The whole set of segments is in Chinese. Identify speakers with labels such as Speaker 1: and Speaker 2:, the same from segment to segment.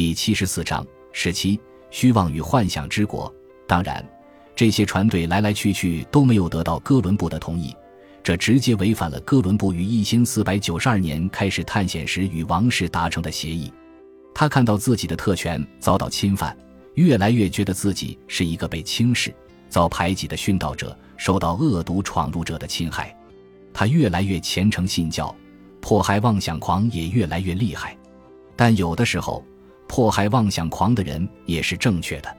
Speaker 1: 第七十四章十七虚妄与幻想之国。当然，这些船队来来去去都没有得到哥伦布的同意，这直接违反了哥伦布于一千四百九十二年开始探险时与王室达成的协议。他看到自己的特权遭到侵犯，越来越觉得自己是一个被轻视、遭排挤的殉道者，受到恶毒闯入者的侵害。他越来越虔诚信教，迫害妄想狂也越来越厉害。但有的时候，迫害妄想狂的人也是正确的。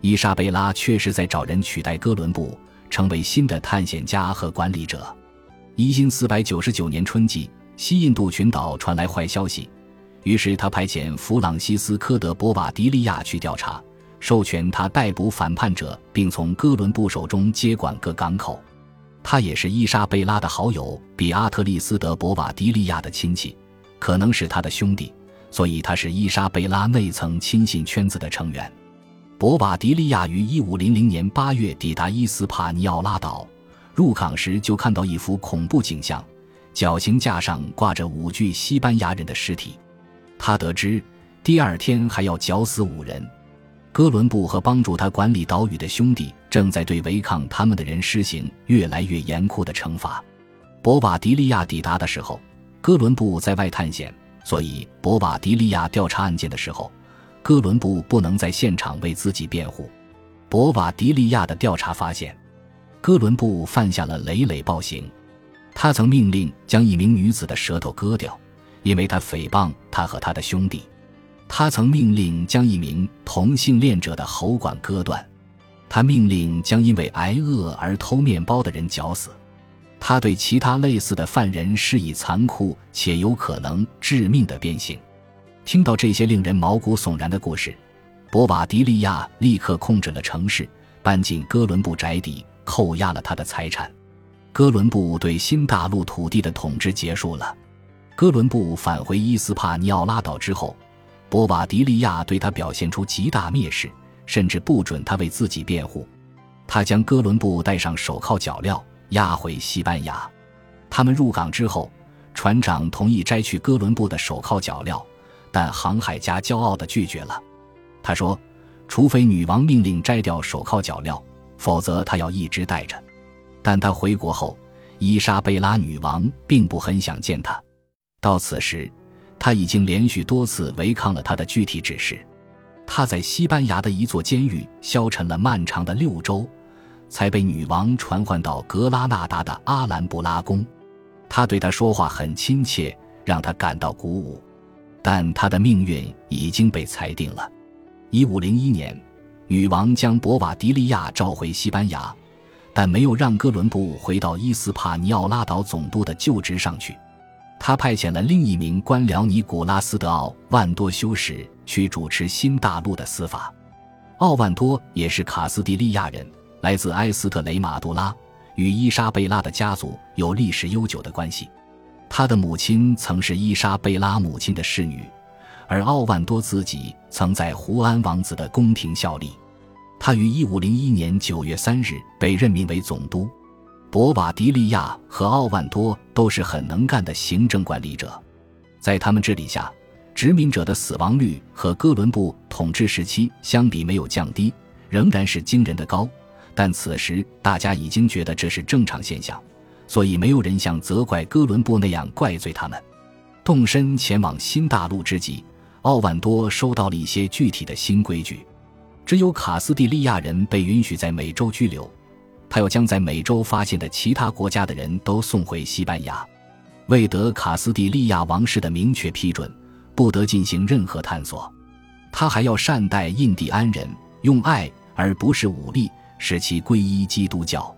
Speaker 1: 伊莎贝拉确实在找人取代哥伦布，成为新的探险家和管理者。一四四百九十九年春季，西印度群岛传来坏消息，于是他派遣弗朗西斯科·德·博瓦迪利亚去调查，授权他逮捕反叛者，并从哥伦布手中接管各港口。他也是伊莎贝拉的好友比阿特利斯·德·博瓦迪利亚的亲戚，可能是他的兄弟。所以他是伊莎贝拉内层亲信圈子的成员。博瓦迪利亚于一五零零年八月抵达伊斯帕尼奥拉岛，入港时就看到一幅恐怖景象：绞刑架上挂着五具西班牙人的尸体。他得知第二天还要绞死五人。哥伦布和帮助他管理岛屿的兄弟正在对违抗他们的人施行越来越严酷的惩罚。博瓦迪利亚抵达的时候，哥伦布在外探险。所以，博瓦迪利亚调查案件的时候，哥伦布不能在现场为自己辩护。博瓦迪利亚的调查发现，哥伦布犯下了累累暴行。他曾命令将一名女子的舌头割掉，因为他诽谤他和他的兄弟。他曾命令将一名同性恋者的喉管割断。他命令将因为挨饿而偷面包的人绞死。他对其他类似的犯人施以残酷且有可能致命的鞭刑。听到这些令人毛骨悚然的故事，博瓦迪利亚立刻控制了城市，搬进哥伦布宅邸，扣押了他的财产。哥伦布对新大陆土地的统治结束了。哥伦布返回伊斯帕尼奥拉岛之后，博瓦迪利亚对他表现出极大蔑视，甚至不准他为自己辩护。他将哥伦布戴上手铐脚镣。押回西班牙，他们入港之后，船长同意摘去哥伦布的手铐脚镣，但航海家骄傲地拒绝了。他说：“除非女王命令摘掉手铐脚镣，否则他要一直戴着。”但他回国后，伊莎贝拉女王并不很想见他。到此时，他已经连续多次违抗了他的具体指示。他在西班牙的一座监狱消沉了漫长的六周。才被女王传唤到格拉纳达的阿兰布拉宫，他对他说话很亲切，让他感到鼓舞。但他的命运已经被裁定了。一五零一年，女王将博瓦迪利亚召回西班牙，但没有让哥伦布回到伊斯帕尼奥拉岛总督的旧职上去。他派遣了另一名官僚尼古拉斯·德奥万多修士去主持新大陆的司法。奥万多也是卡斯蒂利亚人。来自埃斯特雷马杜拉，与伊莎贝拉的家族有历史悠久的关系。他的母亲曾是伊莎贝拉母亲的侍女，而奥万多自己曾在胡安王子的宫廷效力。他于1501年9月3日被任命为总督。博瓦迪利亚和奥万多都是很能干的行政管理者，在他们治理下，殖民者的死亡率和哥伦布统治时期相比没有降低，仍然是惊人的高。但此时大家已经觉得这是正常现象，所以没有人像责怪哥伦布那样怪罪他们。动身前往新大陆之际，奥万多收到了一些具体的新规矩：只有卡斯蒂利亚人被允许在美洲居留，他要将在美洲发现的其他国家的人都送回西班牙。未得卡斯蒂利亚王室的明确批准，不得进行任何探索。他还要善待印第安人，用爱而不是武力。使其皈依基督教。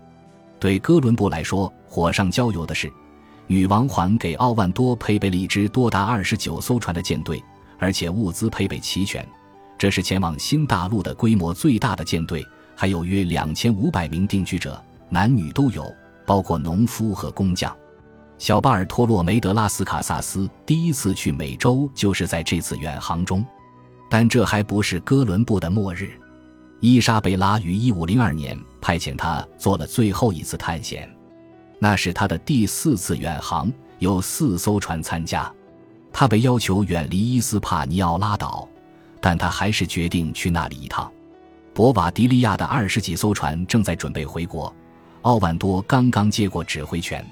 Speaker 1: 对哥伦布来说，火上浇油的是，女王还给奥万多配备了一支多达二十九艘船的舰队，而且物资配备齐全。这是前往新大陆的规模最大的舰队，还有约两千五百名定居者，男女都有，包括农夫和工匠。小巴尔托洛梅德拉斯卡萨斯第一次去美洲就是在这次远航中，但这还不是哥伦布的末日。伊莎贝拉于1502年派遣他做了最后一次探险，那是他的第四次远航，有四艘船参加。他被要求远离伊斯帕尼奥拉岛，但他还是决定去那里一趟。博瓦迪利亚的二十几艘船正在准备回国，奥万多刚刚接过指挥权。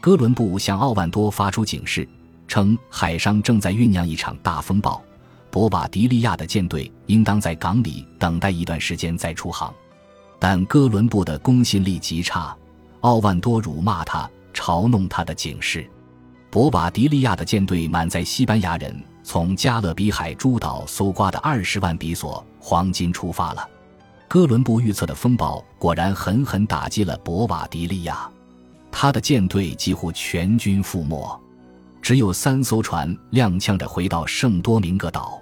Speaker 1: 哥伦布向奥万多发出警示，称海上正在酝酿一场大风暴，博瓦迪利亚的舰队应当在港里等待一段时间再出航。但哥伦布的公信力极差，奥万多辱骂他，嘲弄他的警示。博瓦迪利亚的舰队满载西班牙人从加勒比海诸岛搜刮的二十万比索黄金出发了。哥伦布预测的风暴果然狠狠打击了博瓦迪利亚，他的舰队几乎全军覆没，只有三艘船踉跄着回到圣多明各岛。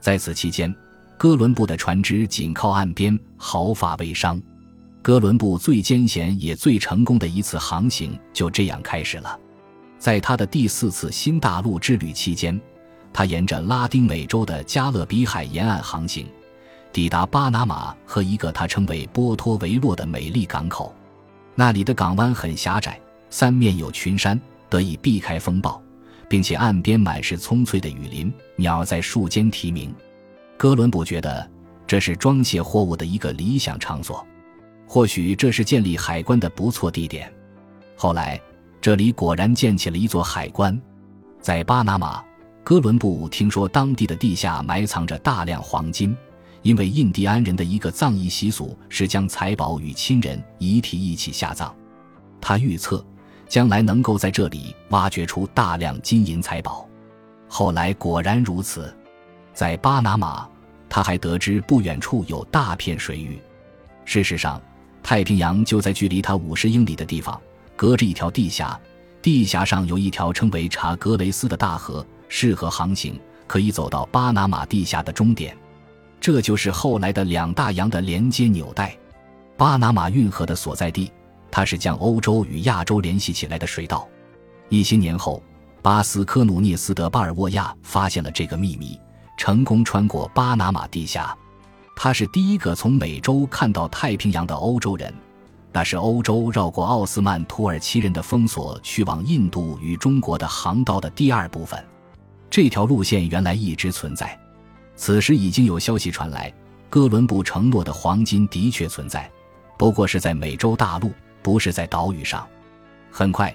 Speaker 1: 在此期间，哥伦布的船只紧靠岸边，毫发未伤。哥伦布最艰险也最成功的一次航行就这样开始了。在他的第四次新大陆之旅期间，他沿着拉丁美洲的加勒比海沿岸航行。抵达巴拿马和一个他称为波托维洛的美丽港口，那里的港湾很狭窄，三面有群山，得以避开风暴，并且岸边满是葱翠的雨林，鸟在树间啼鸣。哥伦布觉得这是装卸货物的一个理想场所，或许这是建立海关的不错地点。后来，这里果然建起了一座海关。在巴拿马，哥伦布听说当地的地下埋藏着大量黄金。因为印第安人的一个葬仪习俗是将财宝与亲人遗体一起下葬，他预测将来能够在这里挖掘出大量金银财宝。后来果然如此，在巴拿马，他还得知不远处有大片水域。事实上，太平洋就在距离他五十英里的地方，隔着一条地峡，地峡上有一条称为查格雷斯的大河，适合航行，可以走到巴拿马地峡的终点。这就是后来的两大洋的连接纽带，巴拿马运河的所在地，它是将欧洲与亚洲联系起来的水道。一些年后，巴斯科努涅斯德巴尔沃亚发现了这个秘密，成功穿过巴拿马地峡。他是第一个从美洲看到太平洋的欧洲人，那是欧洲绕过奥斯曼土耳其人的封锁去往印度与中国的航道的第二部分。这条路线原来一直存在。此时已经有消息传来，哥伦布承诺的黄金的确存在，不过是在美洲大陆，不是在岛屿上。很快，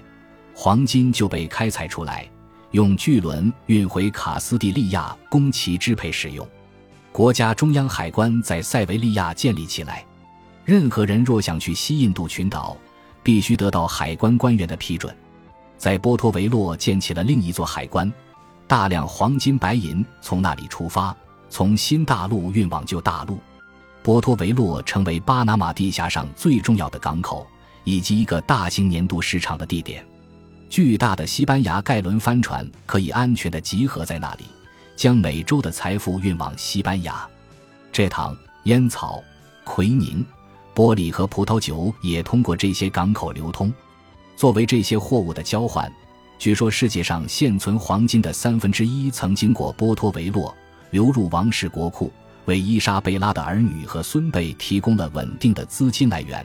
Speaker 1: 黄金就被开采出来，用巨轮运回卡斯蒂利亚供其支配使用。国家中央海关在塞维利亚建立起来，任何人若想去西印度群岛，必须得到海关官员的批准。在波托维洛建起了另一座海关，大量黄金白银从那里出发。从新大陆运往旧大陆，波托维洛成为巴拿马地峡上最重要的港口，以及一个大型年度市场的地点。巨大的西班牙盖伦帆船可以安全地集合在那里，将美洲的财富运往西班牙。蔗糖、烟草、奎宁、玻璃和葡萄酒也通过这些港口流通。作为这些货物的交换，据说世界上现存黄金的三分之一曾经过波托维洛。流入王室国库，为伊莎贝拉的儿女和孙辈提供了稳定的资金来源，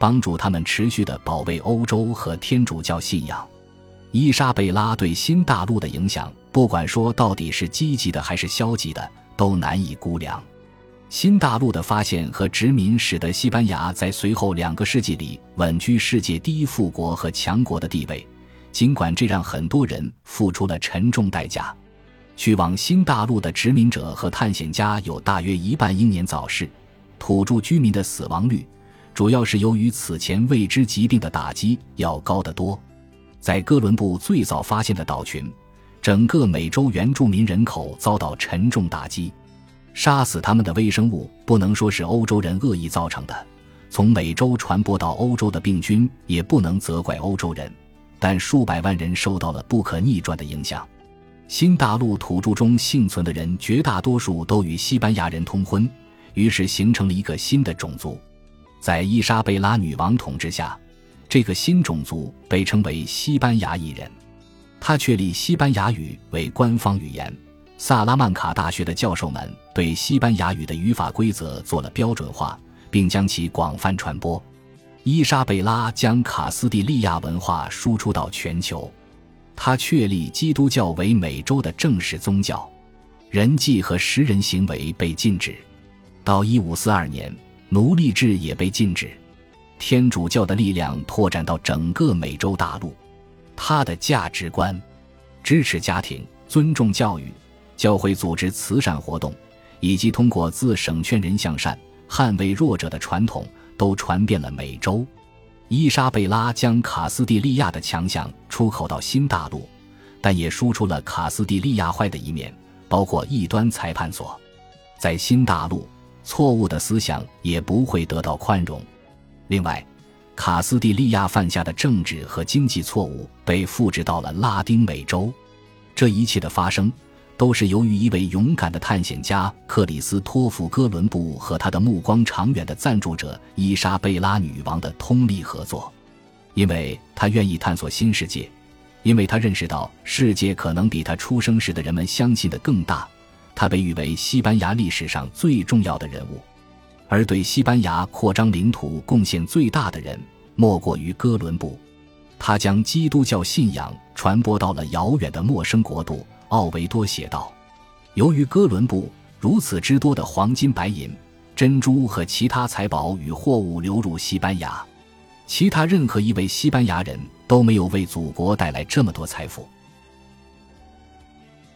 Speaker 1: 帮助他们持续地保卫欧洲和天主教信仰。伊莎贝拉对新大陆的影响，不管说到底是积极的还是消极的，都难以估量。新大陆的发现和殖民，使得西班牙在随后两个世纪里稳居世界第一富国和强国的地位，尽管这让很多人付出了沉重代价。去往新大陆的殖民者和探险家有大约一半英年早逝，土著居民的死亡率主要是由于此前未知疾病的打击要高得多。在哥伦布最早发现的岛群，整个美洲原住民人口遭到沉重打击，杀死他们的微生物不能说是欧洲人恶意造成的，从美洲传播到欧洲的病菌也不能责怪欧洲人，但数百万人受到了不可逆转的影响。新大陆土著中幸存的人，绝大多数都与西班牙人通婚，于是形成了一个新的种族。在伊莎贝拉女王统治下，这个新种族被称为西班牙裔人。他确立西班牙语为官方语言。萨拉曼卡大学的教授们对西班牙语的语法规则做了标准化，并将其广泛传播。伊莎贝拉将卡斯蒂利亚文化输出到全球。他确立基督教为美洲的正式宗教。人祭和食人行为被禁止。到一五四二年，奴隶制也被禁止。天主教的力量拓展到整个美洲大陆，他的价值观支持家庭、尊重教育、教会组织慈善活动，以及通过自省劝人向善、捍卫弱者的传统，都传遍了美洲。伊莎贝拉将卡斯蒂利亚的强项出口到新大陆，但也输出了卡斯蒂利亚坏的一面，包括异端裁判所。在新大陆，错误的思想也不会得到宽容。另外，卡斯蒂利亚犯下的政治和经济错误被复制到了拉丁美洲。这一切的发生，都是由于一位勇敢的探险家克里斯托弗·哥伦布和他的目光长远的赞助者伊莎贝拉女王的通力合作。因为他愿意探索新世界，因为他认识到世界可能比他出生时的人们相信的更大，他被誉为西班牙历史上最重要的人物。而对西班牙扩张领土贡献最大的人，莫过于哥伦布。他将基督教信仰传播到了遥远的陌生国度。奥维多写道：“由于哥伦布如此之多的黄金、白银、珍珠和其他财宝与货物流入西班牙，其他任何一位西班牙人都没有为祖国带来这么多财富。”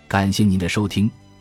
Speaker 1: 感谢您的收听，